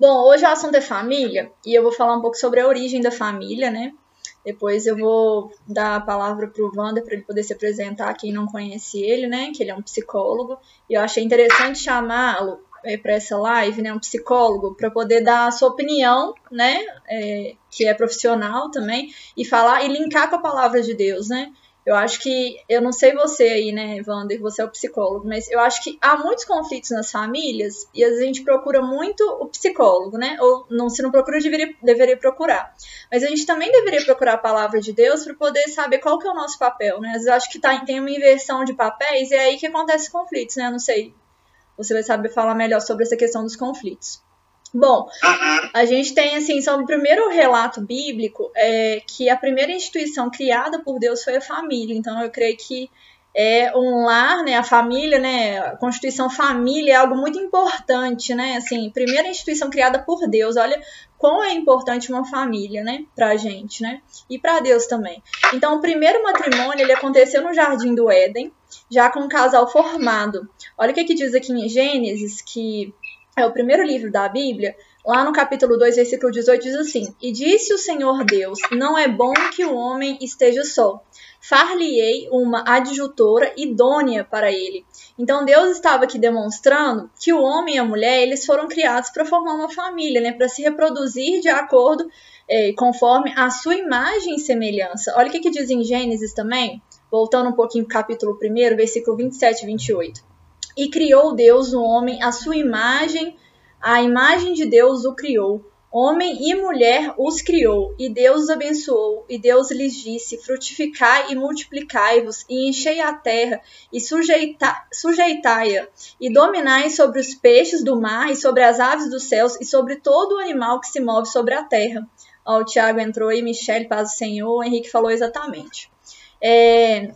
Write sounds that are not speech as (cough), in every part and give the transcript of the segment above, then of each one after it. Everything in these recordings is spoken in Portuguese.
Bom, hoje o assunto é família e eu vou falar um pouco sobre a origem da família, né? Depois eu vou dar a palavra para o Wander para ele poder se apresentar, quem não conhece ele, né? Que ele é um psicólogo. E eu achei interessante chamá-lo é, para essa live, né? Um psicólogo, para poder dar a sua opinião, né? É, que é profissional também, e falar e linkar com a palavra de Deus, né? Eu acho que, eu não sei você aí, né, Wander, você é o psicólogo, mas eu acho que há muitos conflitos nas famílias e a gente procura muito o psicólogo, né? Ou não, se não procura, deveria, deveria procurar. Mas a gente também deveria procurar a palavra de Deus para poder saber qual que é o nosso papel, né? Às vezes eu acho que tá, tem uma inversão de papéis e é aí que acontece conflitos, né? Eu não sei. Você vai saber falar melhor sobre essa questão dos conflitos. Bom, a gente tem, assim, só o primeiro relato bíblico é que a primeira instituição criada por Deus foi a família. Então, eu creio que é um lar, né, a família, né, a constituição família é algo muito importante, né, assim, primeira instituição criada por Deus, olha quão é importante uma família, né, pra gente, né, e para Deus também. Então, o primeiro matrimônio, ele aconteceu no Jardim do Éden, já com um casal formado. Olha o que, que diz aqui em Gênesis, que é o primeiro livro da Bíblia, lá no capítulo 2, versículo 18, diz assim: E disse o Senhor Deus: Não é bom que o homem esteja só. Far-lhe-ei uma adjutora idônea para ele. Então Deus estava aqui demonstrando que o homem e a mulher eles foram criados para formar uma família, né, para se reproduzir de acordo é, conforme a sua imagem e semelhança. Olha o que, que diz em Gênesis também, voltando um pouquinho para o capítulo 1, versículo 27 e 28. E criou Deus o homem à sua imagem, a imagem de Deus o criou. Homem e mulher os criou, e Deus os abençoou, e Deus lhes disse: Frutificai e multiplicai-vos, e enchei a terra, e sujeita, sujeitai-a, e dominai sobre os peixes do mar, e sobre as aves dos céus, e sobre todo o animal que se move sobre a terra. Ó, o Tiago entrou aí, Michele, paz do Senhor, o Henrique falou exatamente. É,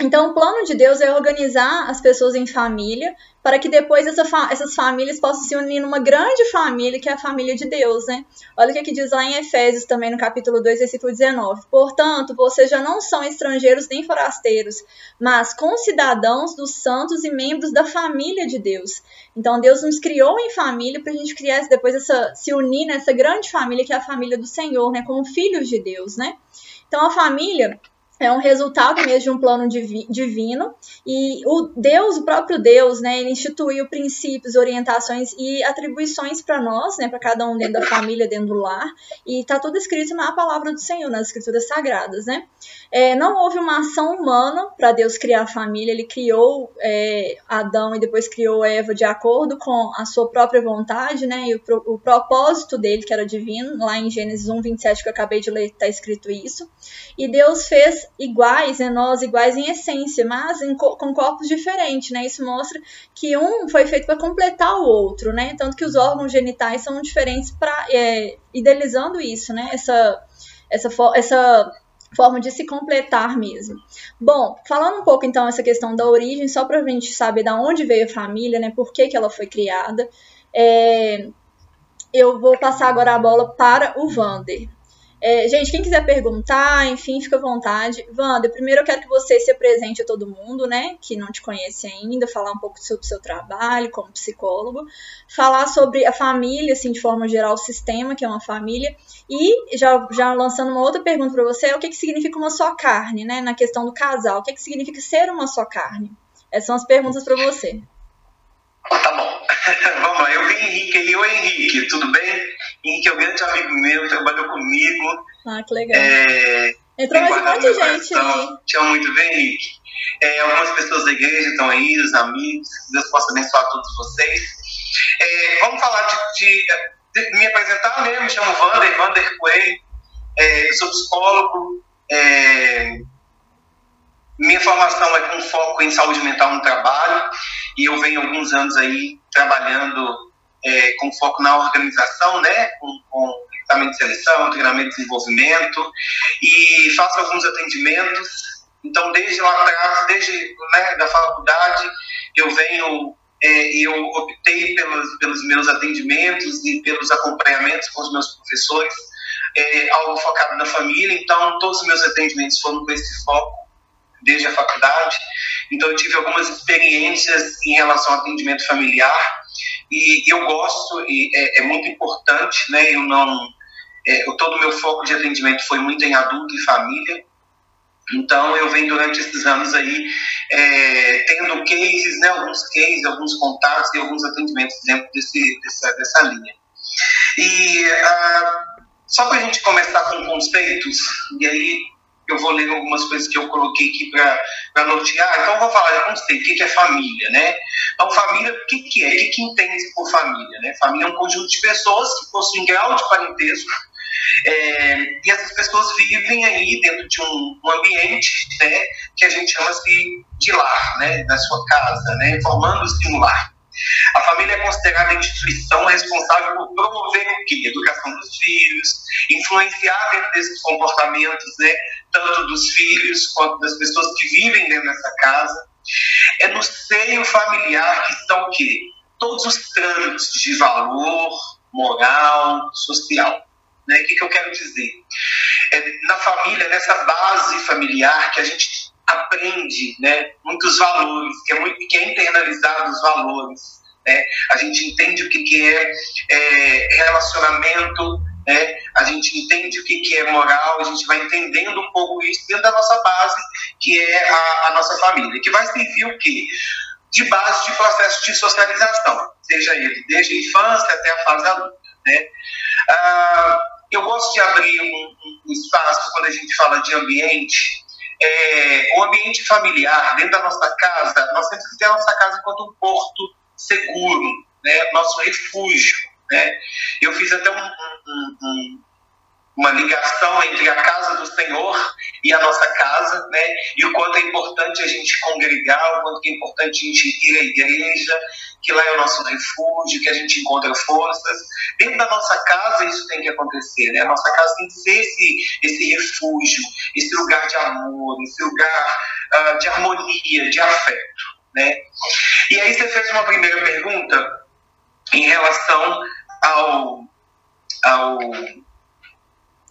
então, o plano de Deus é organizar as pessoas em família para que depois essa fa essas famílias possam se unir numa grande família, que é a família de Deus, né? Olha o que, é que diz lá em Efésios, também no capítulo 2, versículo 19. Portanto, vocês já não são estrangeiros nem forasteiros, mas concidadãos dos santos e membros da família de Deus. Então, Deus nos criou em família para a gente criar depois essa, se unir nessa grande família, que é a família do Senhor, né? Como filhos de Deus, né? Então, a família é um resultado mesmo de um plano divino. E o Deus, o próprio Deus, né, ele instituiu princípios, orientações e atribuições para nós, né, para cada um dentro da família, dentro do lar, e está tudo escrito na palavra do Senhor, nas escrituras sagradas, né. É, não houve uma ação humana para Deus criar a família, ele criou é, Adão e depois criou Eva de acordo com a sua própria vontade, né, e o, o propósito dele, que era divino, lá em Gênesis 1, 27, que eu acabei de ler, está escrito isso, e Deus fez iguais, né, nós iguais em essência, mas em, com corpos diferentes, né? Isso mostra que um foi feito para completar o outro, né? Tanto que os órgãos genitais são diferentes para é, idealizando isso, né? Essa essa essa forma de se completar mesmo. Bom, falando um pouco então essa questão da origem, só para a gente saber da onde veio a família, né? Por que, que ela foi criada. É, eu vou passar agora a bola para o Vander. É, gente, quem quiser perguntar, enfim, fica à vontade. Wanda, primeiro eu quero que você se apresente a todo mundo, né, que não te conhece ainda, falar um pouco sobre o seu trabalho como psicólogo, falar sobre a família, assim, de forma geral, o sistema, que é uma família, e já, já lançando uma outra pergunta para você, é o que, que significa uma só carne, né, na questão do casal, o que, que significa ser uma só carne? Essas são as perguntas para você. Tá bom. (laughs) Vamos lá, eu vi Henrique aí. Oi, Henrique, tudo bem? Henrique é um grande amigo meu, trabalhou comigo. Ah, que legal. É, Entrou mais um monte de gente aí. Te amo muito bem, Henrique. É, algumas pessoas da igreja estão aí, os amigos. Deus possa abençoar todos vocês. É, vamos falar de, de, de, me apresentar mesmo. Me chamo Vander, Vander Coelho. É, sou psicólogo. É, minha formação é com foco em saúde mental no trabalho e eu venho alguns anos aí trabalhando é, com foco na organização, né, com, com equipamento de seleção, treinamento de desenvolvimento e faço alguns atendimentos. Então, desde lá atrás, desde né, da faculdade, eu venho, é, eu optei pelos, pelos meus atendimentos e pelos acompanhamentos com os meus professores, é, algo focado na família. Então, todos os meus atendimentos foram com esse foco desde a faculdade. Então, eu tive algumas experiências em relação ao atendimento familiar e eu gosto, e é, é muito importante, né? Eu não. É, todo o meu foco de atendimento foi muito em adulto e família. Então, eu venho durante esses anos aí é, tendo cases, né, alguns cases, alguns contatos e alguns atendimentos dentro desse, dessa, dessa linha. E ah, só para a gente começar com conceitos, e aí eu vou ler algumas coisas que eu coloquei aqui para nortear. Então, eu vou falar de conceito, o que é família, né? Então, família, o que, que é? O que, que entende por família? Né? Família é um conjunto de pessoas que possuem grau de parentesco é, e essas pessoas vivem aí dentro de um, um ambiente né, que a gente chama de, de lar, né, da sua casa, né, formando-se um lar. A família é considerada a instituição responsável por promover o quê? Educação dos filhos, influenciar dentro desses comportamentos, né, tanto dos filhos quanto das pessoas que vivem dentro dessa casa. É no seio familiar que estão o quê? Todos os trâmites de valor, moral, social. Né? O que, que eu quero dizer? É na família, nessa base familiar que a gente aprende né, muitos valores, que é, muito, é internalizado os valores. Né? A gente entende o que, que é, é relacionamento, né? a gente entende o que, que é moral, a gente vai entendendo um pouco isso dentro da nossa base, que é a, a nossa família, que vai servir o quê? De base de processo de socialização, seja ele desde a infância até a fase adulta. Né? Ah, eu gosto de abrir um, um, espaço quando a gente fala de ambiente. É, o ambiente familiar, dentro da nossa casa, nós temos que ter a nossa casa enquanto um porto seguro, né? nosso refúgio. Né? Eu fiz até um, um, uma ligação entre a casa do Senhor e a nossa casa, né? E o quanto é importante a gente congregar, o quanto é importante a gente ir à igreja, que lá é o nosso refúgio, que a gente encontra forças. Dentro da nossa casa isso tem que acontecer, né? A nossa casa tem que ser esse, esse refúgio, esse lugar de amor, esse lugar uh, de harmonia, de afeto, né? E aí você fez uma primeira pergunta em relação ao, ao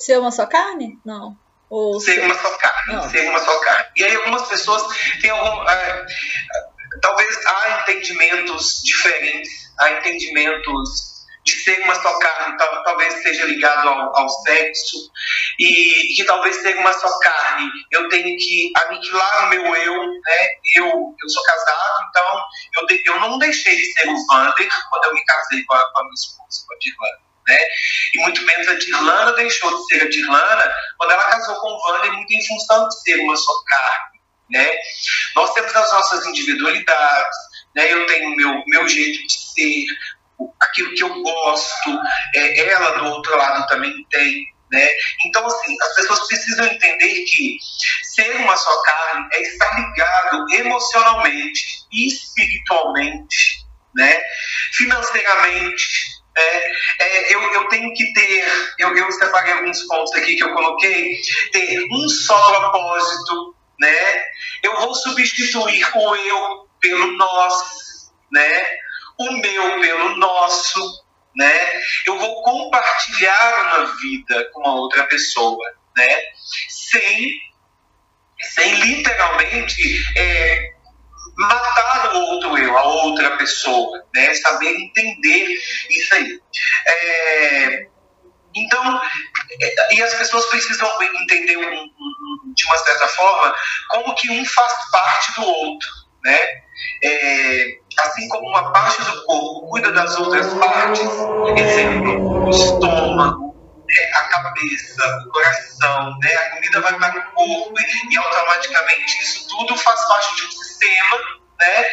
Ser uma só carne? Não. Ou ser, ser uma só carne. Não. Ser uma só carne. E aí algumas pessoas têm algum. É, talvez há entendimentos diferentes, há entendimentos de ser uma só carne, talvez seja ligado ao, ao sexo, e que talvez ser uma só carne, eu tenho que aniquilar o meu eu, né? Eu, eu sou casado, então eu, de, eu não deixei de ser o Vander quando eu me casei com a, com a minha esposa, com a Dirlanda né? E muito menos a Dirlana deixou de ser a Dirlana quando ela casou com o Wander, muito em função de ser uma só carne, né? Nós temos as nossas individualidades, né? Eu tenho meu, meu jeito de ser, aquilo que eu gosto, é, ela do outro lado também tem, né? Então, assim, as pessoas precisam entender que ser uma só carne é estar ligado emocionalmente, espiritualmente, né? financeiramente, é, é, eu, eu, tenho que ter, eu, eu separei alguns pontos aqui que eu coloquei, ter um só propósito, né? Eu vou substituir o eu pelo nós, né? O meu pelo nosso, né? Eu vou compartilhar uma vida com a outra pessoa, né? Sem, sem literalmente é, matar o outro eu, a outra pessoa, né? Saber entender isso aí. É, então, e as pessoas precisam entender um, um, de uma certa forma como que um faz parte do outro, né? É, assim como uma parte do corpo cuida das outras partes, exemplo, o estômago, né, a cabeça, o coração, né, a comida vai para o corpo e, e automaticamente isso tudo faz parte de um sistema né?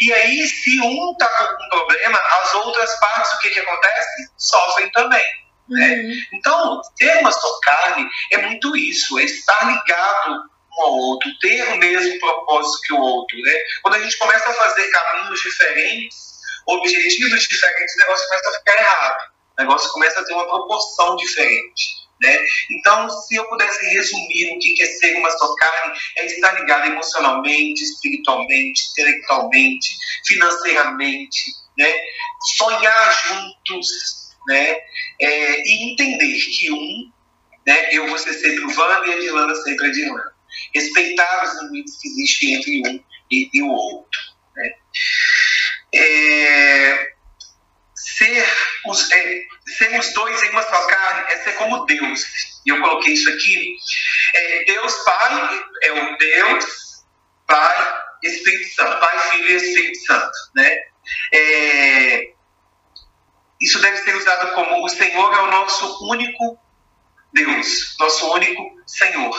E aí, se um está com algum problema, as outras partes, o que, que acontece? Sofrem também. Né? Uhum. Então, ter uma só carne é muito isso, é estar ligado um ao outro, ter o mesmo propósito que o outro. Né? Quando a gente começa a fazer caminhos diferentes, objetivos diferentes, o negócio começa a ficar errado. O negócio começa a ter uma proporção diferente. Né? Então, se eu pudesse resumir o que é ser uma só carne, é estar ligado emocionalmente, espiritualmente, intelectualmente, financeiramente, né? sonhar juntos né? É, e entender que um, né? eu vou ser sempre o Wanda e a Dilana sempre a Dilana. Respeitar os limites que existem entre um e, e o outro. Né? É, ser os, é, sermos dois em uma só carne é ser como Deus. E eu coloquei isso aqui. É, Deus Pai é o Deus, Pai, Espírito Santo. Pai, Filho e Espírito Santo. Né? É, isso deve ser usado como o Senhor é o nosso único Deus, nosso único Senhor.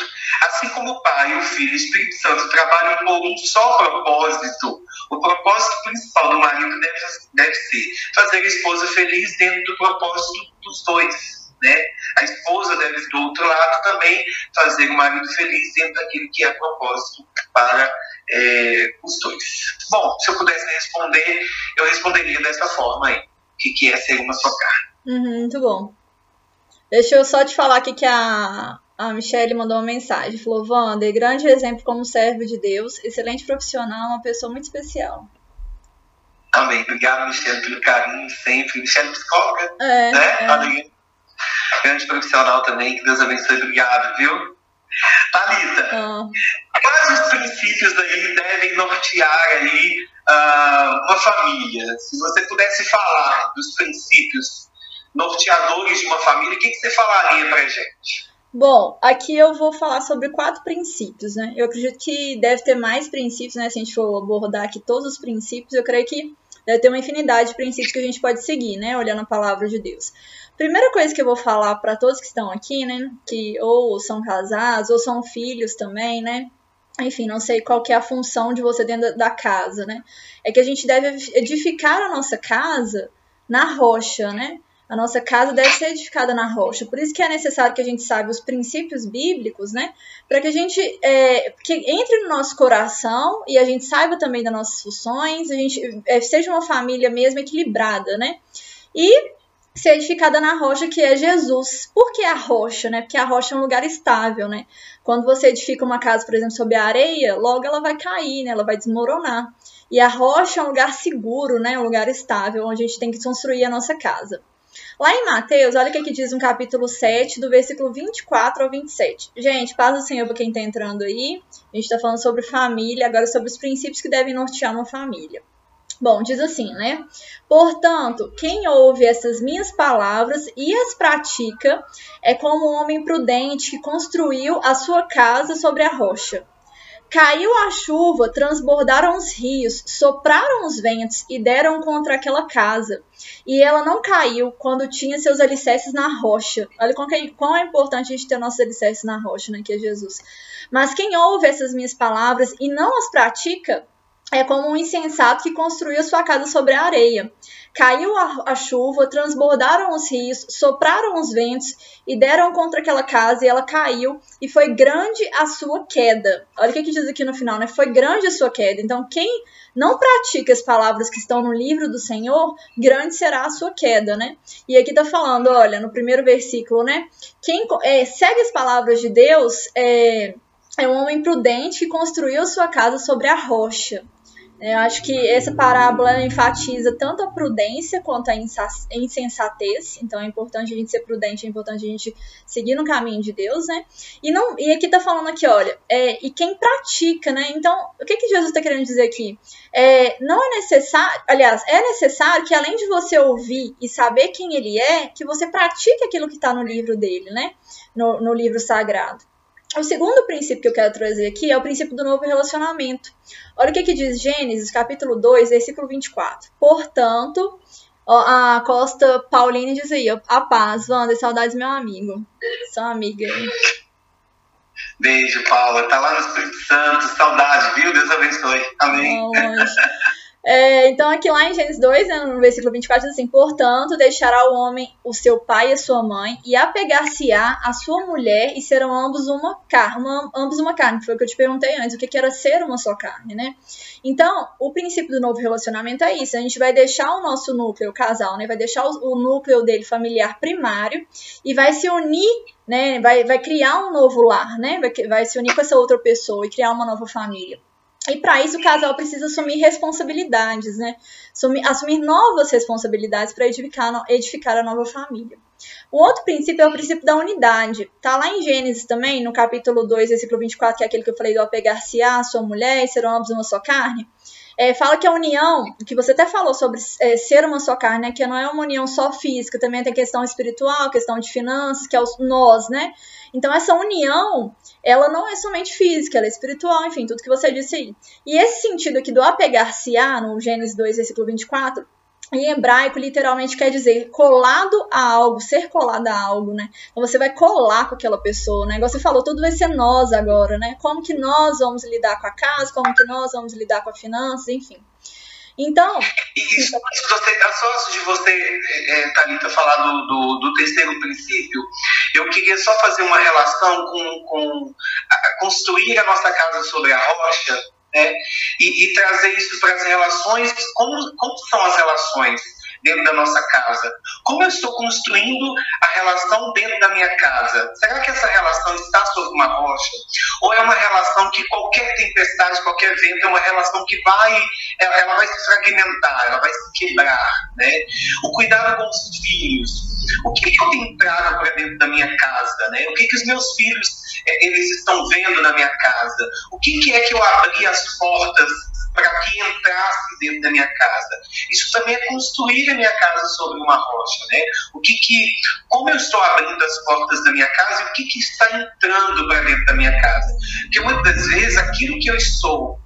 Assim como o Pai, o Filho e o Espírito Santo trabalham por um só propósito, o propósito principal do marido deve, deve ser fazer a esposa feliz dentro do propósito dos dois. Né? A esposa deve, do outro lado, também fazer o marido feliz dentro daquilo que é propósito para é, os dois. Bom, se eu pudesse responder, eu responderia dessa forma aí. O que, que é ser uma só carne? Uhum, muito bom. Deixa eu só te falar aqui que a, a Michelle mandou uma mensagem. Falou, Wander, grande exemplo como servo de Deus, excelente profissional, uma pessoa muito especial. Amém. Obrigado, Michelle, pelo carinho sempre. Michelle, psicóloga, é, né? É. Grande profissional também. Que Deus abençoe. Obrigado, viu? Thalita, oh. quais os princípios aí devem nortear aí uh, uma família? Se você pudesse falar dos princípios norteadores de uma família, o que, que você falaria para gente? Bom, aqui eu vou falar sobre quatro princípios, né? Eu acredito que deve ter mais princípios, né? Se a gente for abordar aqui todos os princípios, eu creio que deve ter uma infinidade de princípios que a gente pode seguir, né? Olhando a palavra de Deus. Primeira coisa que eu vou falar para todos que estão aqui, né? Que ou são casados ou são filhos também, né? Enfim, não sei qual que é a função de você dentro da casa, né? É que a gente deve edificar a nossa casa na rocha, né? A nossa casa deve ser edificada na rocha. Por isso que é necessário que a gente saiba os princípios bíblicos, né? Para que a gente é, que entre no nosso coração e a gente saiba também das nossas funções, a gente é, seja uma família mesmo equilibrada, né? E ser edificada na rocha que é Jesus. Por que a rocha, né? Porque a rocha é um lugar estável, né? Quando você edifica uma casa, por exemplo, sobre a areia, logo ela vai cair, né? Ela vai desmoronar. E a rocha é um lugar seguro, né? Um lugar estável, onde a gente tem que construir a nossa casa. Lá em Mateus, olha o que, que diz no capítulo 7, do versículo 24 ao 27. Gente, paz do Senhor para quem está entrando aí. A gente está falando sobre família, agora sobre os princípios que devem nortear uma família. Bom, diz assim, né? Portanto, quem ouve essas minhas palavras e as pratica é como um homem prudente que construiu a sua casa sobre a rocha. Caiu a chuva, transbordaram os rios, sopraram os ventos e deram contra aquela casa. E ela não caiu quando tinha seus alicerces na rocha. Olha quão é, quão é importante a gente ter nossos alicerces na rocha, né, que é Jesus. Mas quem ouve essas minhas palavras e não as pratica, é como um insensato que construiu sua casa sobre a areia. Caiu a, a, chuva, transbordaram os rios, sopraram os ventos e deram contra aquela casa e ela caiu e foi grande a sua queda. Olha o que, que diz aqui no final, né? Foi grande a sua queda. Então, quem não pratica as palavras que estão no livro do Senhor, grande será a sua queda, né? E aqui tá falando, olha, no primeiro versículo, né? Quem é, segue as palavras de Deus é, é um homem prudente que construiu sua casa sobre a rocha. Eu acho que essa parábola enfatiza tanto a prudência quanto a insensatez. Então é importante a gente ser prudente, é importante a gente seguir no caminho de Deus, né? E, não, e aqui tá falando aqui, olha, é, e quem pratica, né? Então, o que, que Jesus está querendo dizer aqui? É, não é necessário, aliás, é necessário que além de você ouvir e saber quem ele é, que você pratique aquilo que está no livro dele, né? No, no livro sagrado. O segundo princípio que eu quero trazer aqui é o princípio do novo relacionamento. Olha o que, que diz Gênesis, capítulo 2, versículo 24. Portanto, a Costa Pauline diz aí, a paz, Wanda, saudades meu amigo. Sua amiga. Beijo, Paula. Tá lá no Espírito Santo, saudade, viu? Deus abençoe. Amém. Oh, É, então, aqui lá em Gênesis 2, né, no versículo 24, diz assim: Portanto, deixará o homem o seu pai e a sua mãe, e apegar-se-á a sua mulher, e serão ambos uma carne, uma, ambos uma carne. Foi o que eu te perguntei antes, o que, que era ser uma só carne, né? Então, o princípio do novo relacionamento é isso: a gente vai deixar o nosso núcleo, o casal, né? Vai deixar o, o núcleo dele familiar primário e vai se unir né, vai, vai criar um novo lar, né, vai, vai se unir com essa outra pessoa e criar uma nova família. E para isso o casal precisa assumir responsabilidades, né? Assumir, assumir novas responsabilidades para edificar, edificar a nova família. O outro princípio é o princípio da unidade. Tá lá em Gênesis também, no capítulo 2, versículo 24, que é aquele que eu falei do apegar-se a sua mulher e serão ambos uma só carne. É, fala que a união, que você até falou sobre é, ser uma só carne, né, que não é uma união só física, também tem questão espiritual, questão de finanças, que é os nós, né? Então essa união, ela não é somente física, ela é espiritual, enfim, tudo que você disse aí. E esse sentido aqui do apegar-se-a, no Gênesis 2, versículo 24, em hebraico, literalmente quer dizer colado a algo, ser colado a algo, né? Então você vai colar com aquela pessoa, né? Igual você falou, tudo vai ser nós agora, né? Como que nós vamos lidar com a casa, como que nós vamos lidar com a finança, enfim. Então. Isso, você, só antes de você, é, é, Thalita, falar do, do, do, terceiro princípio, eu queria só fazer uma relação com, com a, construir a nossa casa sobre a rocha né? E, e, trazer isso para as relações, como, como são as relações dentro da nossa casa? Como eu estou construindo a relação dentro da minha casa? Será que essa relação está sobre uma rocha? Ou é uma relação que qualquer tempestade, qualquer vento, é uma relação que vai, ela, vai se fragmentar, ela vai se quebrar, né? O cuidado com os filhos. O que, que eu tenho trago para dentro da minha casa, né? O que, que os meus filhos é, eles estão vendo na minha casa? O que, que é que eu abri as portas para que entrasse dentro da minha casa? Isso também é construir a minha casa sobre uma rocha, né? O que que, como eu estou abrindo as portas da minha casa o que que está entrando para dentro da minha casa? Porque muitas vezes aquilo que eu estou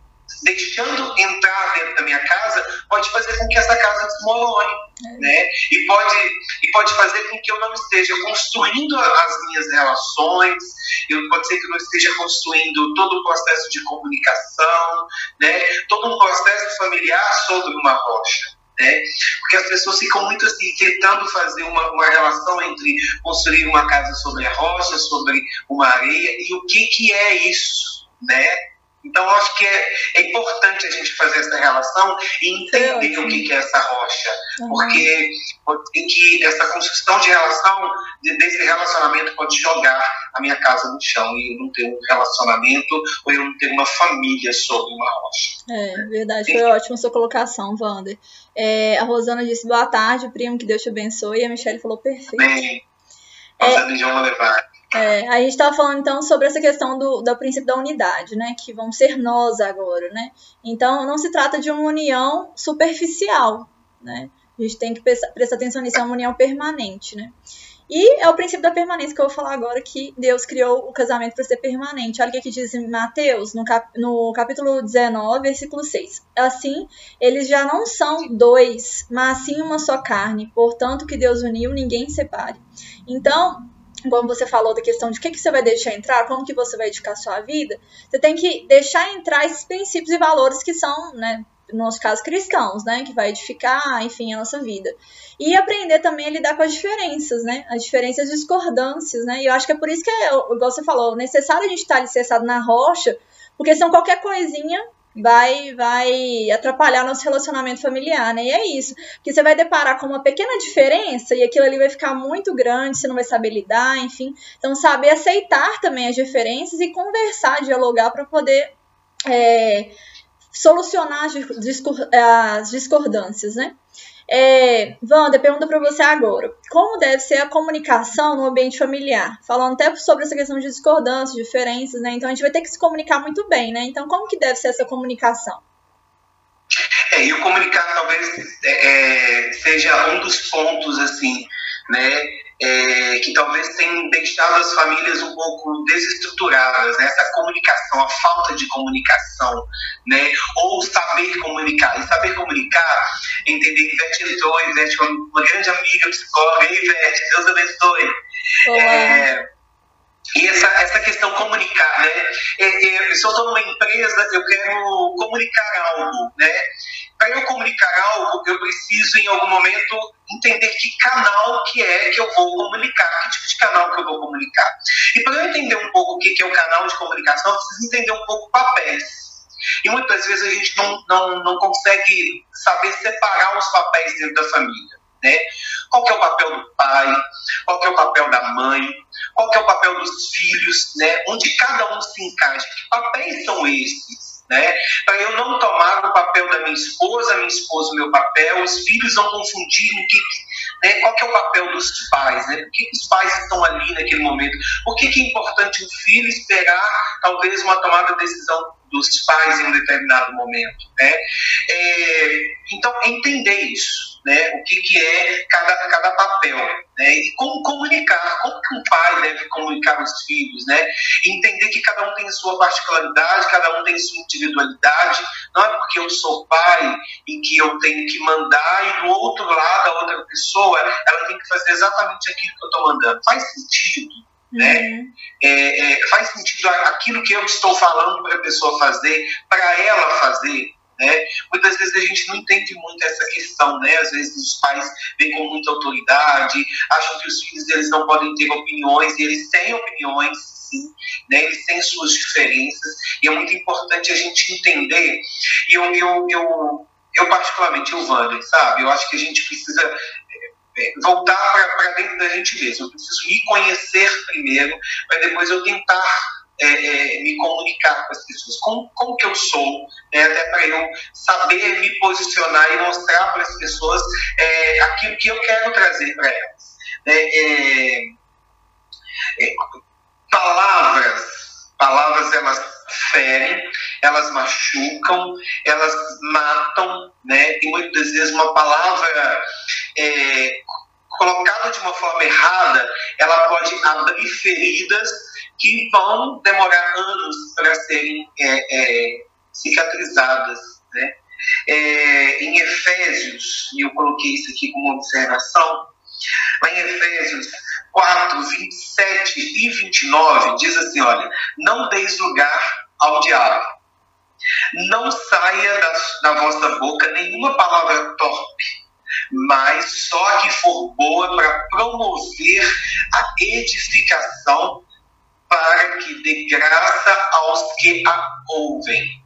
deixando entrar dentro da minha casa pode fazer com que essa casa desmorone, é. né? E pode, e pode fazer com que eu não esteja construindo as minhas relações, eu, pode ser que eu não esteja construindo todo o processo de comunicação, né? Todo um processo familiar sobre uma rocha. Né? Porque as pessoas ficam muito assim, tentando fazer uma, uma relação entre construir uma casa sobre a rocha, sobre uma areia, e o que, que é isso, né? Então, acho que é, é, importante a gente fazer essa relação e entender o que, que é essa rocha. Uhum. Porque que essa construção de relação, desse relacionamento, pode jogar a minha casa no chão e eu não ter um relacionamento ou eu não ter uma família sobre uma rocha. É, verdade. Foi ótima sua colocação, Wander. É, a Rosana disse boa tarde, primo, que Deus te abençoe. E a Michelle falou perfeito. Bem, Rosana é, de levar. É, a gente estava falando então sobre essa questão do, do princípio da unidade, né? Que vão ser nós agora, né? Então não se trata de uma união superficial, né? A gente tem que prestar, prestar atenção nisso, é uma união permanente, né? E é o princípio da permanência que eu vou falar agora, que Deus criou o casamento para ser permanente. Olha o que diz em Mateus, no, cap, no capítulo 19, versículo 6. Assim, eles já não são dois, mas sim uma só carne. Portanto, que Deus uniu, ninguém separe. Então, como você falou da questão de o que, que você vai deixar entrar, como que você vai edificar a sua vida, você tem que deixar entrar esses princípios e valores que são, né, no nosso caso, cristãos, né, que vai edificar, enfim, a nossa vida. E aprender também a lidar com as diferenças, né, as diferenças e discordâncias, né, e eu acho que é por isso que, é, igual você falou, necessário a gente estar alicerçado na rocha, porque são qualquer coisinha vai vai atrapalhar nosso relacionamento familiar, né? E é isso. Porque você vai deparar com uma pequena diferença e aquilo ali vai ficar muito grande, você não vai saber lidar, enfim. Então, saber aceitar também as diferenças e conversar, dialogar para poder é, solucionar as discordâncias, né? É, Wanda, pergunta para você agora. Como deve ser a comunicação no ambiente familiar? Falando até sobre essa questão de discordâncias, diferenças, né? Então a gente vai ter que se comunicar muito bem, né? Então como que deve ser essa comunicação? É, e o comunicar talvez é, é seja um dos pontos, assim, né? É, que talvez tenham deixado as famílias um pouco desestruturadas, né? essa comunicação, a falta de comunicação, né? ou saber comunicar. E saber comunicar, entender que Ivete entrou, Ivete é uma grande amiga psicóloga, Ivete, Deus abençoe. É, e essa, essa questão comunicar, né? É, é, se eu estou numa empresa, eu quero comunicar algo, né? Para eu comunicar algo, eu preciso, em algum momento, entender que canal que é que eu vou comunicar, que tipo de canal que eu vou comunicar. E para eu entender um pouco o que é o canal de comunicação, eu preciso entender um pouco papéis. E muitas vezes a gente não, não, não consegue saber separar os papéis dentro da família. Né? Qual é o papel do pai? Qual é o papel da mãe? Qual é o papel dos filhos? Né? Onde cada um se encaixa? Que papéis são esses? né? Para eu não tomar o papel da minha esposa, minha esposa o meu papel, os filhos não confundirem que, né, qual que é o papel dos pais, né? Por que os pais estão ali naquele momento? Por que, que é importante o filho esperar talvez uma tomada de decisão dos pais em um determinado momento. Né? É, então, entender isso, né? o que, que é cada, cada papel, né? e como comunicar, como que um pai deve comunicar os filhos, né? entender que cada um tem sua particularidade, cada um tem sua individualidade, não é porque eu sou pai e que eu tenho que mandar e do outro lado a outra pessoa, ela tem que fazer exatamente aquilo que eu estou mandando. Faz sentido, né? Uhum. É, é, faz sentido aquilo que eu estou falando para a pessoa fazer, para ela fazer. Né? Muitas vezes a gente não entende muito essa questão, né? Às vezes os pais vêm com muita autoridade, acham que os filhos eles não podem ter opiniões, e eles têm opiniões, sim, né? Eles têm suas diferenças, e é muito importante a gente entender. E eu, eu, eu, eu particularmente, o Wander, sabe? Eu acho que a gente precisa é, voltar para dentro da gente mesmo. Eu preciso me conhecer primeiro, para depois eu tentar é, é, me comunicar com as pessoas. Como, como que eu sou, né, até para eu saber me posicionar e mostrar para as pessoas é, aquilo que eu quero trazer para elas. Né, é, é, palavras, palavras elas ferem, elas machucam, elas matam, né? E muitas vezes uma palavra é, colocada de uma forma errada, ela pode abrir feridas que vão demorar anos para serem é, é, cicatrizadas, né? É, em Efésios, e eu coloquei isso aqui como observação, em Efésios 4, 27 e 29, diz assim: olha, não deis lugar ao diabo. Não saia da, da vossa boca nenhuma palavra torpe, mas só que for boa para promover a edificação, para que dê graça aos que a ouvem.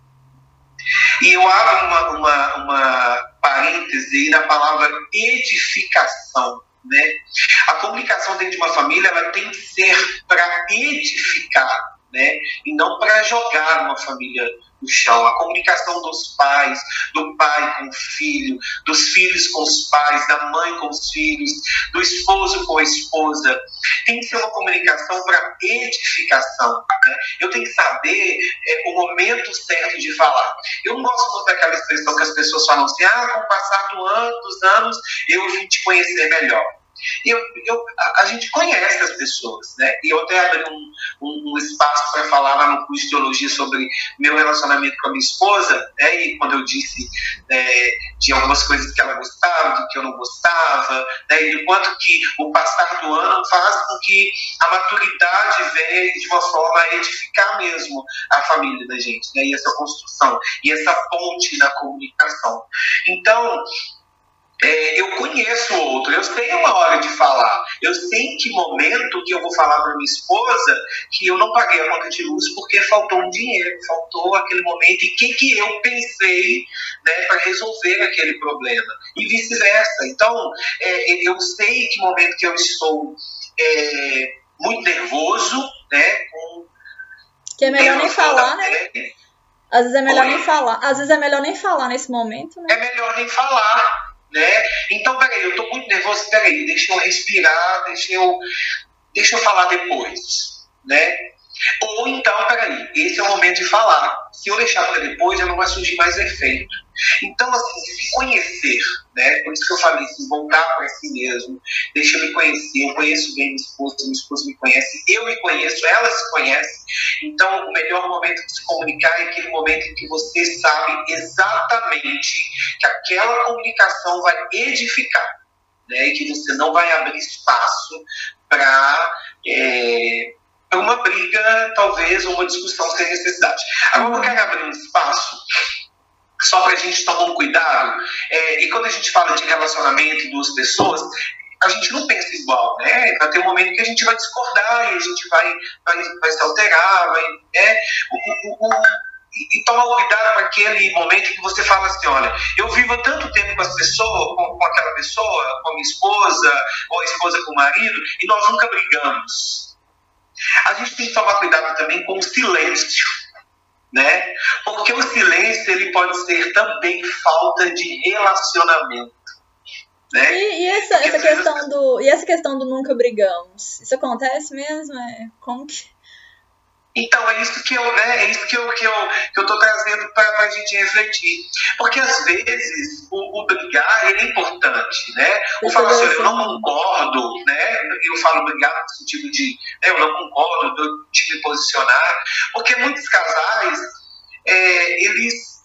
E eu abro uma, uma, uma parêntese aí na palavra edificação. Né? A comunicação dentro de uma família ela tem que ser para edificar né? E não para jogar uma família no chão. A comunicação dos pais, do pai com o filho, dos filhos com os pais, da mãe com os filhos, do esposo com a esposa, tem que ser uma comunicação para edificação. Né? Eu tenho que saber é, o momento certo de falar. Eu não gosto muito daquela expressão que as pessoas falam assim: ah, com o passar do ano, dos anos, eu vim te conhecer melhor. Eu, eu, a, a, gente conhece as pessoas, né? E eu até abri um, um, um espaço para falar lá no curso de teologia sobre meu relacionamento com a minha esposa, né? E quando eu disse né, de algumas coisas que ela gostava, do que eu não gostava, né? E do quanto que o passar do ano faz com que a maturidade venha de uma forma a edificar mesmo a família da gente, né? E essa construção, e essa ponte na comunicação. Então, é, eu conheço o outro, eu sei uma hora de falar, eu sei em que momento que eu vou falar para minha esposa que eu não paguei a conta de luz porque faltou um dinheiro, faltou aquele momento e o que, que eu pensei né, para resolver aquele problema e vice-versa. Então, é, eu sei em que momento que eu estou é, muito nervoso, né, com que é melhor nem falar, né? Às vezes é melhor Oi? nem falar. Às vezes é melhor nem falar nesse momento, né? É melhor nem falar né? Então, peraí, eu estou muito nervoso, peraí, deixa eu respirar, deixa eu, deixa eu falar depois, né? Ou então, peraí, esse é o momento de falar. Se eu deixar para depois, já não vai surgir mais efeito. Então, assim, se conhecer, né? Por isso que eu falei assim, voltar para si mesmo, deixa eu me conhecer. Eu conheço bem minha esposa, minha esposa me conhece, eu me conheço, ela se conhece. Então, o melhor momento de se comunicar é aquele momento em que você sabe exatamente que aquela comunicação vai edificar, né? E que você não vai abrir espaço para. É, uma briga, talvez, ou uma discussão sem necessidade. Agora, eu quero abrir um espaço só para a gente tomar um cuidado. É, e quando a gente fala de relacionamento duas pessoas, a gente não pensa igual, né? Vai ter um momento que a gente vai discordar e a gente vai, vai, vai se alterar, vai, né? O, o, o, e, tomar cuidado com aquele momento que você fala assim, olha, eu vivo tanto tempo com as pessoas, com, com aquela pessoa, com a minha esposa, ou a esposa com o marido, e nós nunca brigamos a gente tem que tomar cuidado também com o silêncio, né? Porque o silêncio ele pode ser também falta de relacionamento. Né? E, e essa, essa questão vezes... do e essa questão do nunca brigamos, isso acontece mesmo? É como que Então, é isso que eu, né, é isso que eu, que eu, que eu tô trazendo para a gente refletir. Porque, às vezes, o, o brigar é importante, né? O falar assim, eu não concordo, né? Eu falo brigar no sentido de, né, eu não concordo, de me posicionar, porque muitos casais, é, eles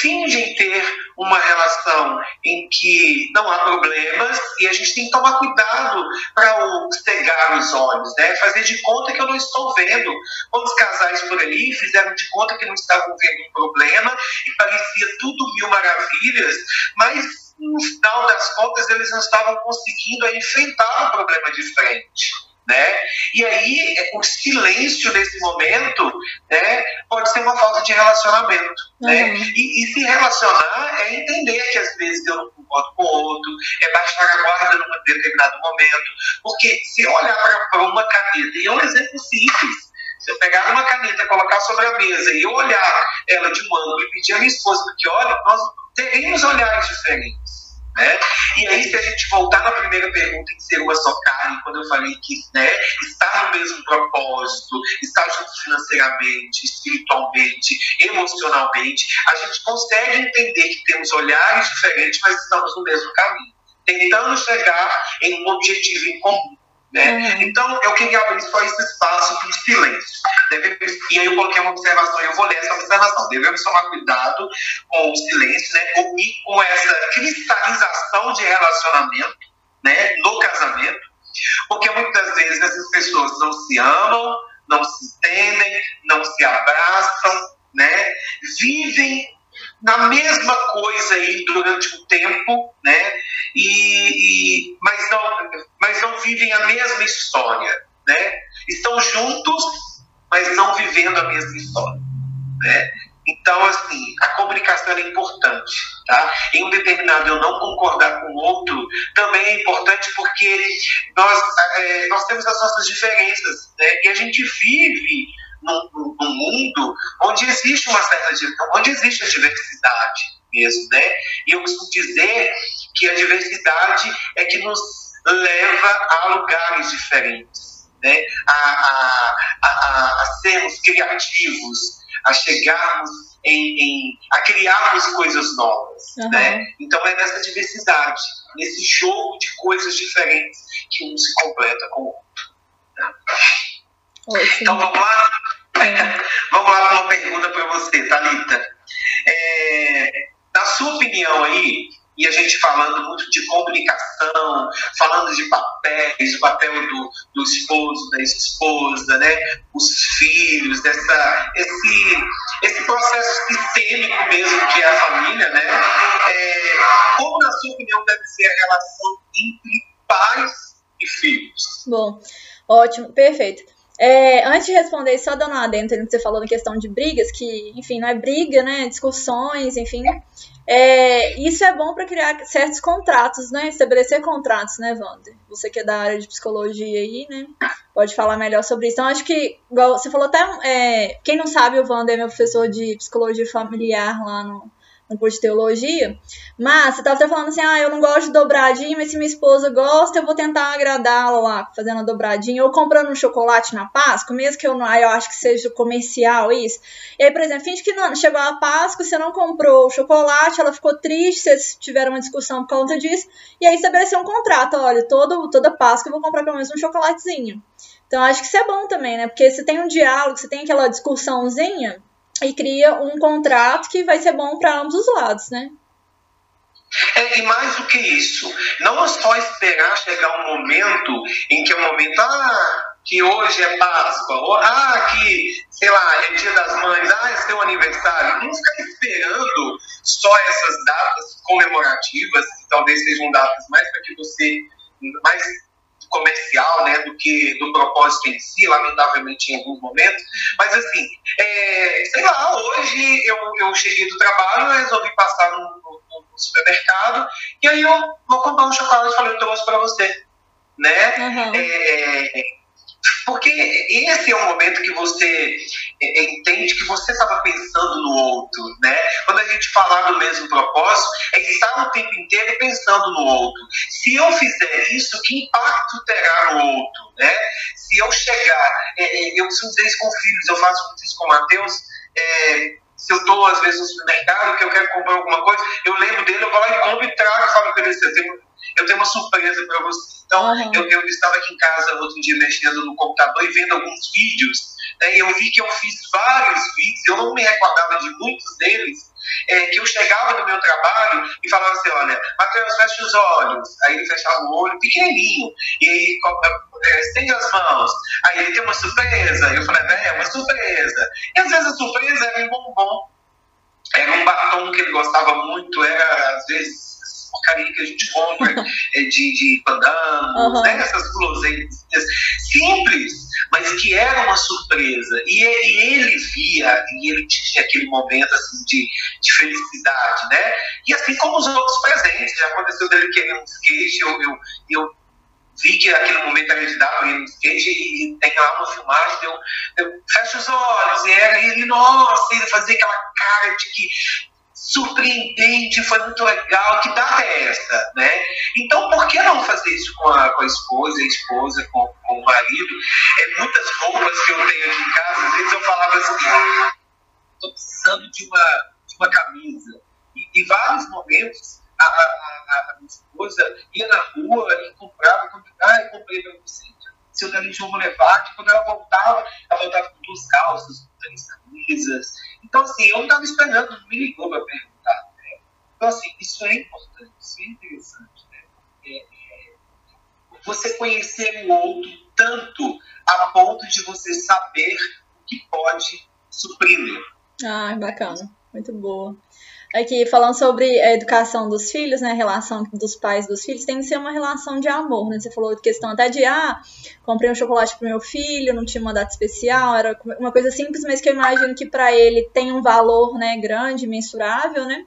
fingem ter uma relação em que não há problemas e a gente tem que tomar cuidado para cegar os olhos, né? fazer de conta que eu não estou vendo. Quantos casais por aí fizeram de conta que não estavam vendo um problema e parecia tudo mil maravilhas, mas no final das contas eles não estavam conseguindo enfrentar o problema de frente né? E aí o silêncio nesse momento, né, pode ser uma falta de relacionamento, né? uhum. né? E, e, se relacionar é entender que às vezes eu não concordo com o outro, é baixar a guarda num determinado momento, porque se olhar para uma caneta, e é um exemplo simples, se eu pegar uma caneta, colocar sobre a mesa e olhar ela de um ângulo e pedir à minha esposa que olhe, nós teremos olhares diferentes. Né? E aí, se a gente voltar na primeira pergunta em ser uma só carne, quando eu falei que né, no mesmo propósito, estar juntos financeiramente, espiritualmente, emocionalmente, a gente consegue entender que temos olhares diferentes, mas estamos no mesmo caminho, tentando chegar em um objetivo em comum. Né? Uhum. Então, eu queria abrir só esse espaço para o silêncio. Devemos, e aí eu coloquei uma observação, eu vou ler essa observação. Devemos tomar cuidado com o silêncio né? e com essa cristalização de relacionamento né? no casamento, porque muitas vezes essas pessoas não se amam, não se entendem, não se abraçam, né? vivem na mesma coisa aí durante um tempo, né? E, e, mas, não, mas não vivem a mesma história, né? Estão juntos, mas não vivendo a mesma história, né? Então, assim, a comunicação é importante, tá? Em um determinado eu não concordar com o outro também é importante porque nós, é, nós temos as nossas diferenças, né? E a gente vive num, num mundo onde existe uma certa onde existe a diversidade mesmo, né? E eu costumo dizer que a diversidade é que nos leva a lugares diferentes, né? A, a, a, a sermos criativos, a chegarmos em, em, a criarmos coisas novas, uhum. né? Então é nessa diversidade, nesse jogo de coisas diferentes que um se completa com o outro. Né? Então vamos lá? (laughs) Vamos lá para uma pergunta para você, Thalita. É, na sua opinião aí, e a gente falando muito de comunicação, falando de papéis, o papel do, do esposo, da esposa, né? os filhos, dessa, esse, esse processo sistêmico mesmo que é a família, né? É, como, na sua opinião, deve ser a relação entre pais e filhos? Bom, ótimo, perfeito. É, antes de responder, só dando uma adentro que você falou na questão de brigas, que, enfim, não é briga, né? Discussões, enfim. É, isso é bom para criar certos contratos, né? Estabelecer contratos, né, Wander? Você que é da área de psicologia aí, né? Pode falar melhor sobre isso. Então, acho que, igual você falou até. É, quem não sabe, o Wander é meu professor de psicologia familiar lá no, no curso de teologia, mas você estava até falando assim, ah, eu não gosto de dobradinha, mas se minha esposa gosta, eu vou tentar agradá-la lá, fazendo a dobradinha, ou comprando um chocolate na Páscoa, mesmo que eu não, eu acho que seja comercial isso. E aí, por exemplo, finge que não, chegou a Páscoa, você não comprou o chocolate, ela ficou triste, vocês tiveram uma discussão por conta disso, e aí estabeleceu um contrato, olha, todo, toda Páscoa eu vou comprar pelo menos um chocolatezinho. Então, acho que isso é bom também, né? Porque você tem um diálogo, você tem aquela discussãozinha, e cria um contrato que vai ser bom para ambos os lados, né? É, e mais do que isso, não é só esperar chegar um momento em que é um momento, ah, que hoje é Páscoa, ou ah, que, sei lá, é dia das mães, ah, é seu aniversário. Não ficar esperando só essas datas comemorativas, que talvez sejam datas mais para que você, mais comercial, né, do que do propósito em si, lamentavelmente em alguns momentos. Mas assim, é, sei lá, hoje eu, eu cheguei do trabalho, eu resolvi passar no, no, no, supermercado e aí eu vou comprar um chocolate e falei, eu trouxe para você, né? Uhum. É, porque esse é o momento que você é, entende que você estava pensando no outro, né? Quando a gente falar do mesmo propósito é estar o tempo inteiro pensando no outro. Se eu fizer isso, que impacto terá no outro? Né? Se eu chegar, é, é, eu preciso dizer isso com filhos, eu faço isso com o Mateus. É, se eu estou, às vezes, no supermercado, que eu quero comprar alguma coisa, eu lembro dele, eu vou lá e compro e trago falo para ele, eu tenho, eu tenho uma surpresa para você. Então, uhum. eu, eu estava aqui em casa outro dia mexendo no computador e vendo alguns vídeos né, eu vi que eu fiz vários vídeos, eu não me recordava de muitos deles, é, que eu chegava no meu trabalho e falava assim, olha, Matheus, fecha os olhos. Aí ele fechava o olho pequenininho, e aí é, estende as mãos. Aí ele tem uma surpresa. Eu falei, é, uma surpresa. E às vezes a surpresa era um bombom. Era um batom que ele gostava muito, era às vezes porcaria que a gente compra (laughs) é, de, de uhum. né? essas guloseimas simples, mas que era uma surpresa. E ele, ele via, e ele tinha aquele momento assim, de, de felicidade, né? E assim como os outros presentes, já aconteceu dele querer um skate, eu, eu, eu vi que aquele momento dar para ele um skate e tem lá uma filmagem, eu, eu fecho os olhos, e era ele, nossa, ele fazia aquela cara de que surpreendente, foi muito legal, que data é essa, né? Então, por que não fazer isso com a, com a esposa, a esposa, com, com o marido? É, muitas roupas que eu tenho aqui em casa, às vezes eu falava assim, estou precisando de uma, de uma camisa. E em vários momentos, a, a, a, minha esposa ia na rua e comprava, comprava ah, eu comprei para você. Se eu dali vou levar, quando ela voltava, ela voltava com duas calças, três camisas, então, assim, eu não estava esperando, não me ligou para perguntar. Né? Então, assim, isso é importante, isso é interessante. Né? É, é, você conhecer o outro tanto a ponto de você saber o que pode suprir. Ah, bacana, muito boa. Aqui, falando sobre a educação dos filhos, né, a relação dos pais dos filhos, tem que ser uma relação de amor, né? Você falou questão até de, ah, comprei um chocolate pro meu filho, não tinha uma data especial, era uma coisa simples, mas que eu imagino que para ele tem um valor, né, grande, mensurável, né?